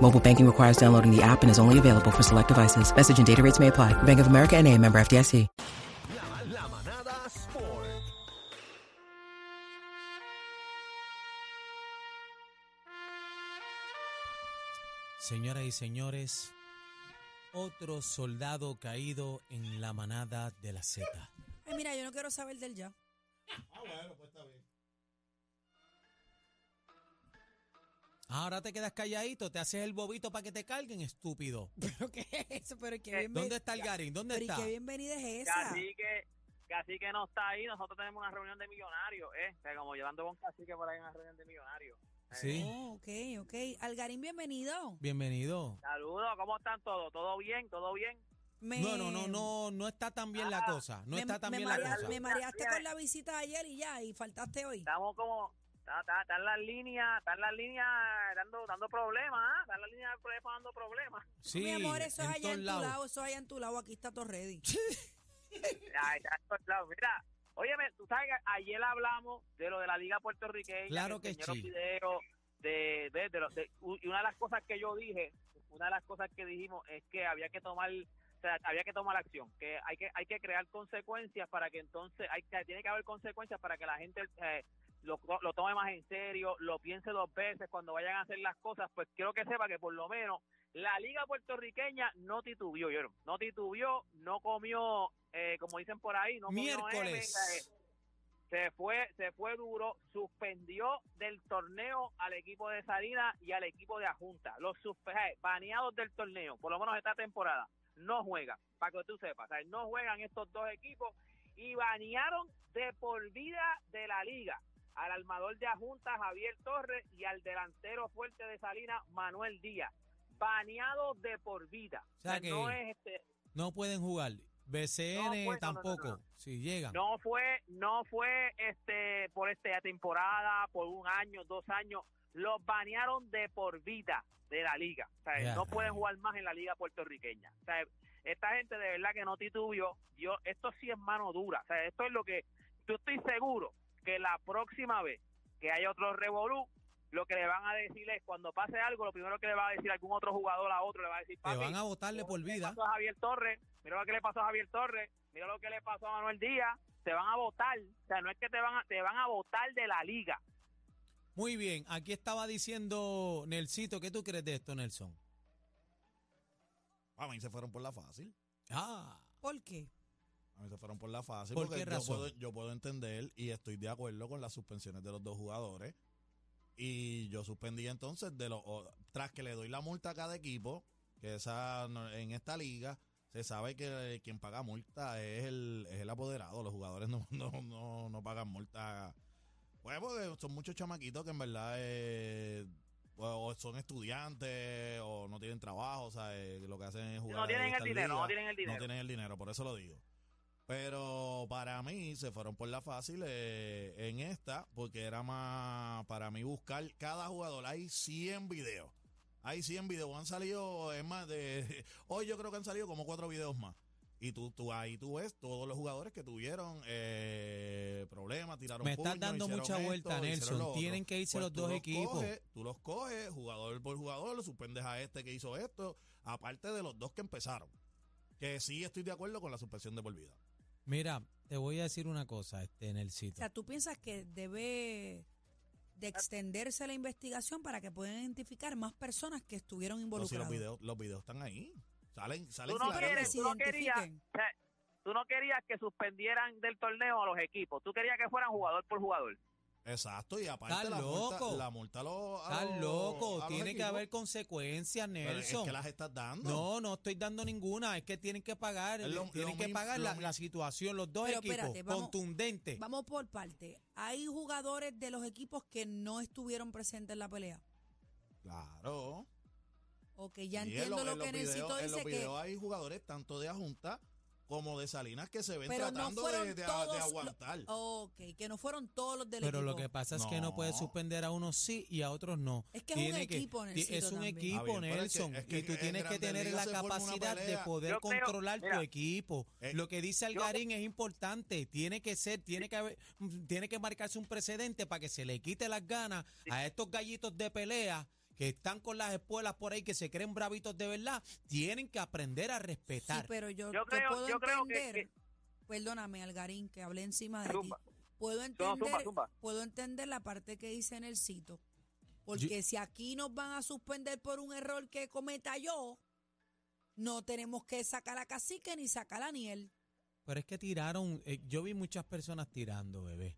Mobile banking requires downloading the app and is only available for select devices. Message and data rates may apply. Bank of America and a member FDIC. La, la manada Sport. Señoras y señores, otro soldado caído en la manada de la Z. Ay, mira, yo no quiero saber del ya. Ah, Ahora te quedas calladito, te haces el bobito para que te carguen, estúpido. ¿Pero qué es eso? ¿Pero qué bienvenida? ¿Dónde está el Garín? ¿Dónde ¿Pero y está? qué bienvenida es esa? Cacique, Cacique no está ahí, nosotros tenemos una reunión de millonarios, ¿eh? O sea, como llevando con Cacique por ahí en una reunión de millonarios. Sí, Oh, ok, ok. Algarín, bienvenido. bienvenido. Saludos, ¿cómo están todos? ¿Todo bien? ¿Todo bien? Me- No, no, no, no, no está tan bien la Ah, cosa. No me, está tan bien la cosa. me mareaste con la visita de ayer y ya, y faltaste hoy. Estamos como... Están está, está en las líneas, están las líneas dando, dando problemas, ¿ah? Están las líneas dando problemas. Sí, Mi amor, eso es en allá en tu lado, eso es allá en tu lado, aquí está todo ready. Ay, está en todos lados. Mira, óyeme, tú sabes que ayer hablamos de lo de la Liga Puertorriqueña. Claro que sí. de, de, de, de- y una de las cosas que yo dije, una de las cosas que dijimos es que había que tomar o sea, había que tomar acción, que hay que hay que crear consecuencias para que entonces hay que tiene que haber consecuencias para que la gente eh, lo, lo tome más en serio, lo piense dos veces cuando vayan a hacer las cosas, pues quiero que sepa que por lo menos la liga puertorriqueña no titubió, yo no titubió, no comió, eh, como dicen por ahí, no comió M, Miércoles. eh, se fue, se fue duro, suspendió del torneo al equipo de Salina y al equipo de Ajunta. Los eh, baneados del torneo, por lo menos esta temporada, no juegan, para que tú sepas, o sea, no juegan estos dos equipos y banearon de por vida de la liga al armador de Ajunta Javier Torres y al delantero fuerte de Salina Manuel Díaz. Baneados de por vida. O sea O sea, que- no es este, No pueden jugar. BCN No, no, no, no, tampoco. no. Si llegan. no fue no fue este por esta temporada por un año dos años los banearon de por vida de la liga o sea, no pueden jugar más en la liga puertorriqueña o sea, esta gente de verdad que no titubió yo esto sí es mano dura o sea esto es lo que yo estoy seguro que la próxima vez que haya otro revolú lo que le van a decir es cuando pase algo lo primero que le va a decir algún otro jugador a otro le va a decir Te "Papi, van a votarle por vida. le pasó a Javier Torres, mira lo que le pasó a Javier Torres, mira lo que le pasó a Manuel Díaz, te van a votar, o sea, no es que te van a, te van a votar de la liga. Muy bien. Aquí estaba diciendo Nelsito. ¿Qué tú crees de esto, Nelson? A mí se fueron por la fácil. Ah. ¿Por qué? A mí se fueron por la fácil. ¿Por porque qué yo puedo, yo puedo entender y estoy de acuerdo con las suspensiones de los dos jugadores. Y yo suspendí entonces de los o- tras que le doy la multa a cada equipo, que esa en esta liga se sabe que quien paga multa es el, es el apoderado. Los jugadores no, no, no, no pagan multa. Pues porque son muchos chamaquitos que en verdad eh, o o son estudiantes o no tienen trabajo, o sea, eh, lo que hacen es jugar. No tienen el dinero, no tienen el dinero. No tienen el dinero, por eso lo digo. Pero para mí se fueron por la fácil eh, en esta, porque era más para mí buscar cada jugador. Hay 100 videos. Hay 100 videos. Han salido, es más, de hoy yo creo que han salido como cuatro videos más. Y tú, tú ahí tú ves todos los jugadores que tuvieron eh, problemas, tiraron Me estás dando mucha vuelta, Nelson. Tienen que irse Pues los dos equipos. coges, tú los coges, jugador por jugador, lo suspendes a este que hizo esto, aparte de los dos que empezaron. Que sí estoy de acuerdo con la suspensión de por vida. Mira, te voy a decir una cosa, este O Nelsito. sea, ¿tú piensas que debe de extenderse la investigación para que puedan identificar más personas que estuvieron No, si los involucradas? videos, los videos están ahí. Salen, salen Tú no quieres, tú querías, o tú no querías que suspendieran del torneo a los equipos, tú querías que fueran jugador por jugador. Exacto, y aparte la multa, loco. la multa a los- a Estás loco, a tiene que haber consecuencias, Pero Nelson. Es que las estás dando. No, no estoy dando ninguna, es que tienen que pagar, lo- tienen lo que mismo- pagar lo la, situación, los dos Pero equipos, espérate, vamos- contundente. Vamos por parte. Hay jugadores de los equipos que no estuvieron presentes en la pelea. Claro. Ok, ya Y en entiendo lo- lo en que Necesito En los que videos hay jugadores tanto de Ajunta como de Salinas que se ven pero tratando de, de- de todos lo- aguantar. Ok, que no fueron todos los del Pero equipo. lo que pasa es que no puedes No. suspender a unos sí y a otros no. Es que es un equipo, Nelsito, Es un también. equipo, Está bien, pero es que- Nelson. es que y tú en tienes que tener la capacidad de poder Yo creo- controlar tu mira, equipo. eh, Lo que dice yo- Algarín es importante. Tiene que ser, tiene que haber, tiene que marcarse un precedente para que se le quite las ganas a estos gallitos de pelea que están con las espuelas por ahí, que se creen bravitos de verdad. Tienen que aprender a Sí, respetar. pero yo, Yo yo creo- puedo yo creo que- entender. Perdóname, Algarín, que hablé encima de Zumba. ti. Puedo No, entender, zumba, zumba. puedo entender la parte que dice en el cito. Porque si aquí nos van a suspender por un error que cometa yo, no tenemos que sacar a Cacique ni sacar a Aniel. Pero es que tiraron, eh, yo vi muchas personas tirando, bebé.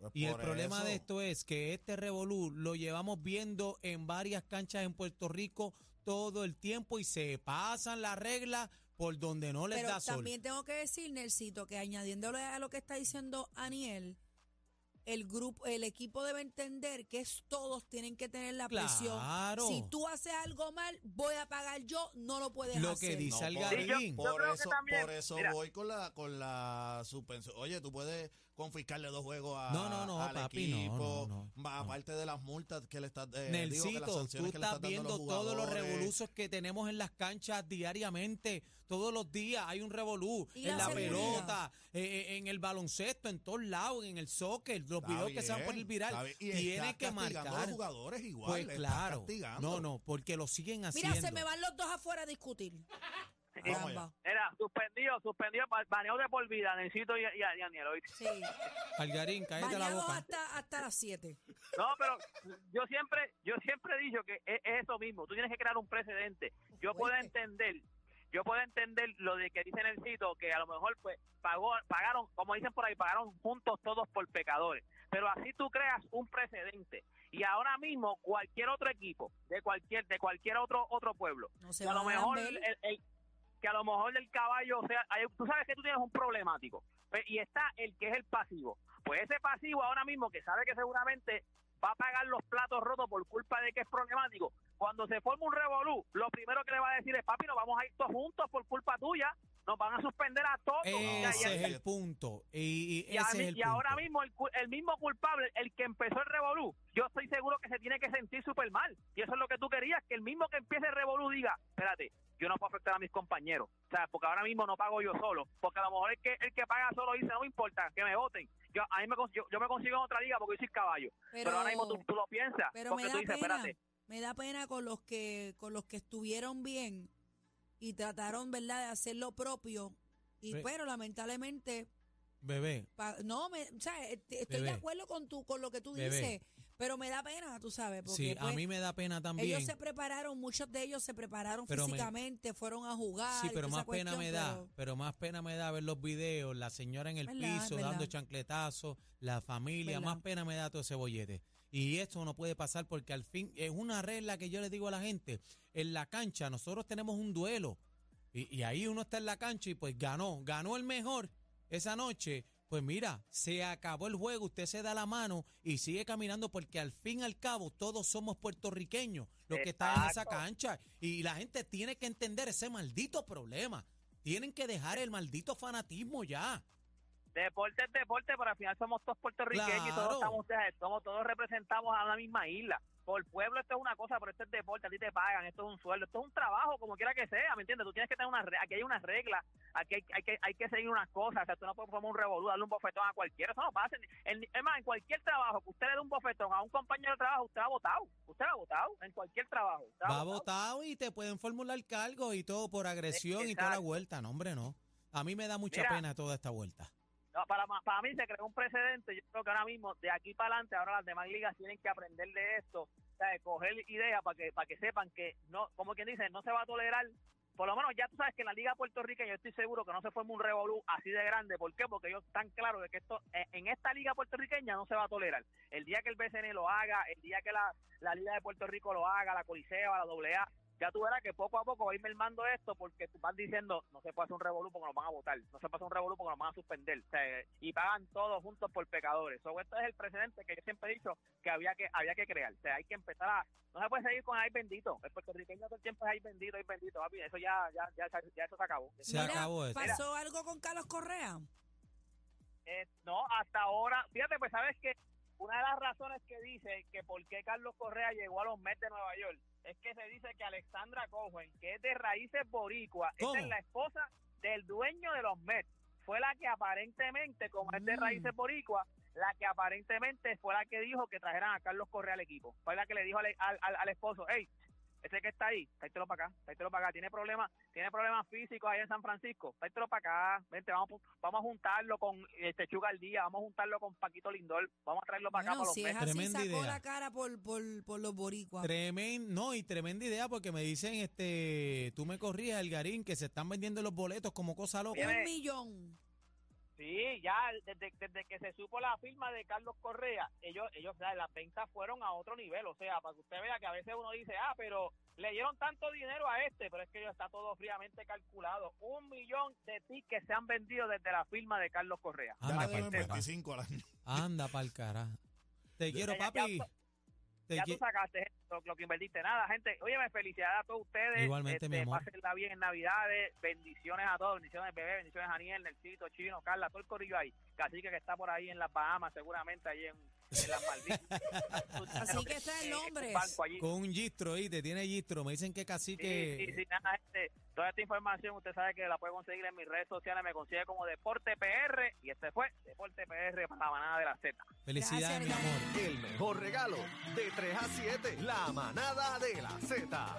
Pues Y el problema eso. de esto es que este revolú lo llevamos viendo en varias canchas en Puerto Rico todo el tiempo y se pasan las reglas por donde no les Pero da sol. también tengo que decir, Nelsito, que añadiéndole a lo que está diciendo Aniel, el grupo, el equipo debe entender que es todos tienen que tener la presión. Claro. Si tú haces algo mal, voy a pagar yo, no lo puedes Lo hacer. que dice No, Algarín. por, eso, también- por eso mira. voy con la con la suspensión. Oye, tú puedes confiscarle dos juegos a, No, no, no, al papi, no, equipo, no, no, va, no. aparte de las multas que le estás eh, digo, que las Nelsito, tú sanciones que le estás estás dando a viendo los todos los revoluciones que tenemos en las canchas diariamente, todos los días hay un revolú, en la pelota, eh, eh, en el baloncesto, en todos lados, en el soccer, los Está videos que se van por el viral. Y tiene estás que castigando a marcar. los jugadores igual, Pues estás claro, castigando. no, no, porque lo siguen haciendo. Mira, se me van los dos afuera a discutir. Vamos. Era suspendido, suspendido, ba- baneado de por vida, necesito y, y, y Aniel, ¿oíste? Sí. Algarín, cállate la boca. hasta, hasta las 7. No, pero yo siempre, yo siempre he dicho que es, es eso mismo. Tú tienes que crear un precedente. Yo puedo entender, yo puedo entender lo de que dice en el sitio que a lo mejor pues pagó, pagaron, como dicen por ahí, pagaron juntos todos por pecadores. Pero así tú creas un precedente. Y ahora mismo cualquier otro equipo de cualquier de cualquier otro otro pueblo, No se que a lo mejor el- que a lo mejor el caballo o sea, hay- tú sabes que tú tienes un problemático Pues, y está el que es el pasivo. Pues ese pasivo ahora mismo que sabe que seguramente va a pagar los platos rotos por culpa de que es problemático. Cuando se forma un revolú, lo primero que le va a decir es, papi, nos vamos a ir todos juntos por culpa tuya, nos van a suspender a todos. Ese es el punto. Y, y y, a ese mí- es el y ahora mismo el, cu- el mismo culpable, el que empezó el revolú, yo estoy seguro que se tiene que sentir súper mal. Y eso es lo que tú querías, que el mismo que empiece el revolú diga, espérate, yo no puedo afectar a mis compañeros. O sea, porque ahora mismo no pago yo solo. Porque a lo mejor el que, el que paga solo dice, no me importa, que me voten. Yo, a mí me, yo, yo me consigo en otra liga porque yo soy caballo. Pero, ahora mismo tú, tú lo piensas. Pero porque me tú da dices, pena. espérate, Me da pena con los que con los que estuvieron bien y trataron, ¿verdad?, de hacer lo propio. Y pero lamentablemente Bebé, pa- no me, o sea, est- estoy de acuerdo con tu con lo que tú Bebé. dices, pero me da pena, tú sabes, porque sí, a pues, mí me da pena también. ellos se prepararon, muchos de ellos se prepararon Pero me- físicamente, fueron a jugar. Sí, pero más pena cuestión, me da, pero- pero más pena me da ver los videos, la señora en el Verdad, piso verdad. dando chancletazos, la familia, Verdad. más pena me da todo ese bollete. Y esto no puede pasar porque al fin es una regla que yo le digo a la gente, en la cancha nosotros tenemos un duelo y, y ahí uno está en la cancha y pues ganó, ganó el mejor esa noche. Pues mira, se acabó el juego, usted se da la mano y sigue caminando porque al fin y al cabo todos somos puertorriqueños los que están en esa cancha y la gente tiene que entender ese maldito problema. Tienen que dejar el maldito fanatismo ya. deporte es deporte, pero al final somos todos puertorriqueños y todos estamos, somos, todos representamos a la misma isla. Por pueblo esto es una cosa, pero esto es deporte, a ti te pagan, esto es un sueldo, esto es un trabajo, como quiera que sea, ¿me entiendes? Tú tienes que tener una, re- aquí hay unas reglas, aquí hay, hay que, hay que seguir unas cosas, o sea, tú no puedes formar un revolú, darle un bofetón a cualquiera, eso no pasa. En, es más, en cualquier trabajo que usted le dé un bofetón a un compañero de trabajo, usted ha votado, usted ha votado, en cualquier trabajo. usted ha Va votado. y te pueden formular cargos y todo por agresión y toda la vuelta. No, hombre, no. A mí me da mucha Mira. pena toda esta vuelta. Para, para mí se creó un precedente. Yo creo que ahora mismo, de aquí para adelante, ahora las demás ligas tienen que aprender de esto, de coger ideas para que, para que sepan que, no como quien dice, no se va a tolerar por lo menos ya tú sabes que en la Liga Puertorriqueña yo estoy seguro que no se forma un revolú así de grande. ¿Por qué? Porque ellos están claros de que esto eh, en esta Liga Puertorriqueña no se va a tolerar. El día que el BCN lo haga, el día que la, la Liga de Puerto Rico lo haga, la Coliseo, la AA, ya tú verás que poco a poco va a ir mermando esto porque tú vas diciendo no se puede hacer un revolú porque nos van a votar, no se puede hacer un revolú porque nos van a suspender o sea, y pagan todos juntos por pecadores. So, esto es el precedente que yo siempre he dicho que había que había que crear. O sea, hay que empezar a no se puede seguir con ay bendito. El puertorriqueño todo el tiempo es ay bendito, ay bendito, papi. Eso ya ya ya, ya eso se acabó. Se acabó eso. ¿Pasó algo con Carlos Correa? Eh, no, hasta ahora, fíjate, pues sabes que una de las razones que dice que por qué Carlos Correa llegó a los Mets de Nueva York es que se dice que Alexandra Cohen, que es de raíces boricua, esa es la esposa del dueño de los Mets. Fue la que aparentemente, como es de Mm. raíces boricua, la que aparentemente fue la que dijo que trajeran a Carlos Correa al equipo. Fue la que le dijo al, al, al- al esposo, hey, ese que está ahí, tráetelo para acá, tráetelo para acá. Tiene problemas, tiene problemas físicos ahí en San Francisco, tráetelo para acá. Vente, vamos, vamos a juntarlo con este Chuga al día, vamos a juntarlo con Paquito Lindor, vamos a traerlo para acá para los si es así, Tremenda sacó idea. la cara por, por, por los boricuas. Tremendo, no, y tremenda idea porque me dicen, este, tú me corrías, el garín, que se están vendiendo los boletos como cosa loca. Viene- Un millón. Sí, ya desde, desde que se supo la firma de Carlos Correa, ellos, ellos, o sea, las ventas fueron a otro nivel. O sea, para que usted vea que a veces uno dice, ah, pero le dieron tanto dinero a este, pero es que está todo fríamente calculado. Un millón de tickets se han vendido desde la firma de Carlos Correa. Anda carajo. 25 al año. Anda pa'l carajo. Te quiero, Ya- ya- papi. Ya- Te ya tú sacaste lo, lo que invertiste. Nada, gente. Óyeme, felicidades a todos ustedes. Igualmente, mi Este, amor. Pásenla bien en Navidades. Bendiciones a todos. Bendiciones, bebé. Bendiciones a Aniel, Nelcito, Chino, Carla, todo el corillo ahí. Cacique que está por ahí en las Bahamas, seguramente ahí en, en las Malvinas. Así que está banco allí. Con un gistro, ahí te tiene gistro. Me dicen que casi Sí, que. sí, sí, nada, gente. Toda esta información usted sabe que la puede conseguir en mis redes sociales. Me consigue como Deporte PR. Y este fue Deporte PR para la manada de la Z. Felicidades, mi amor. El mejor regalo de 3 a 7, la manada de la Z.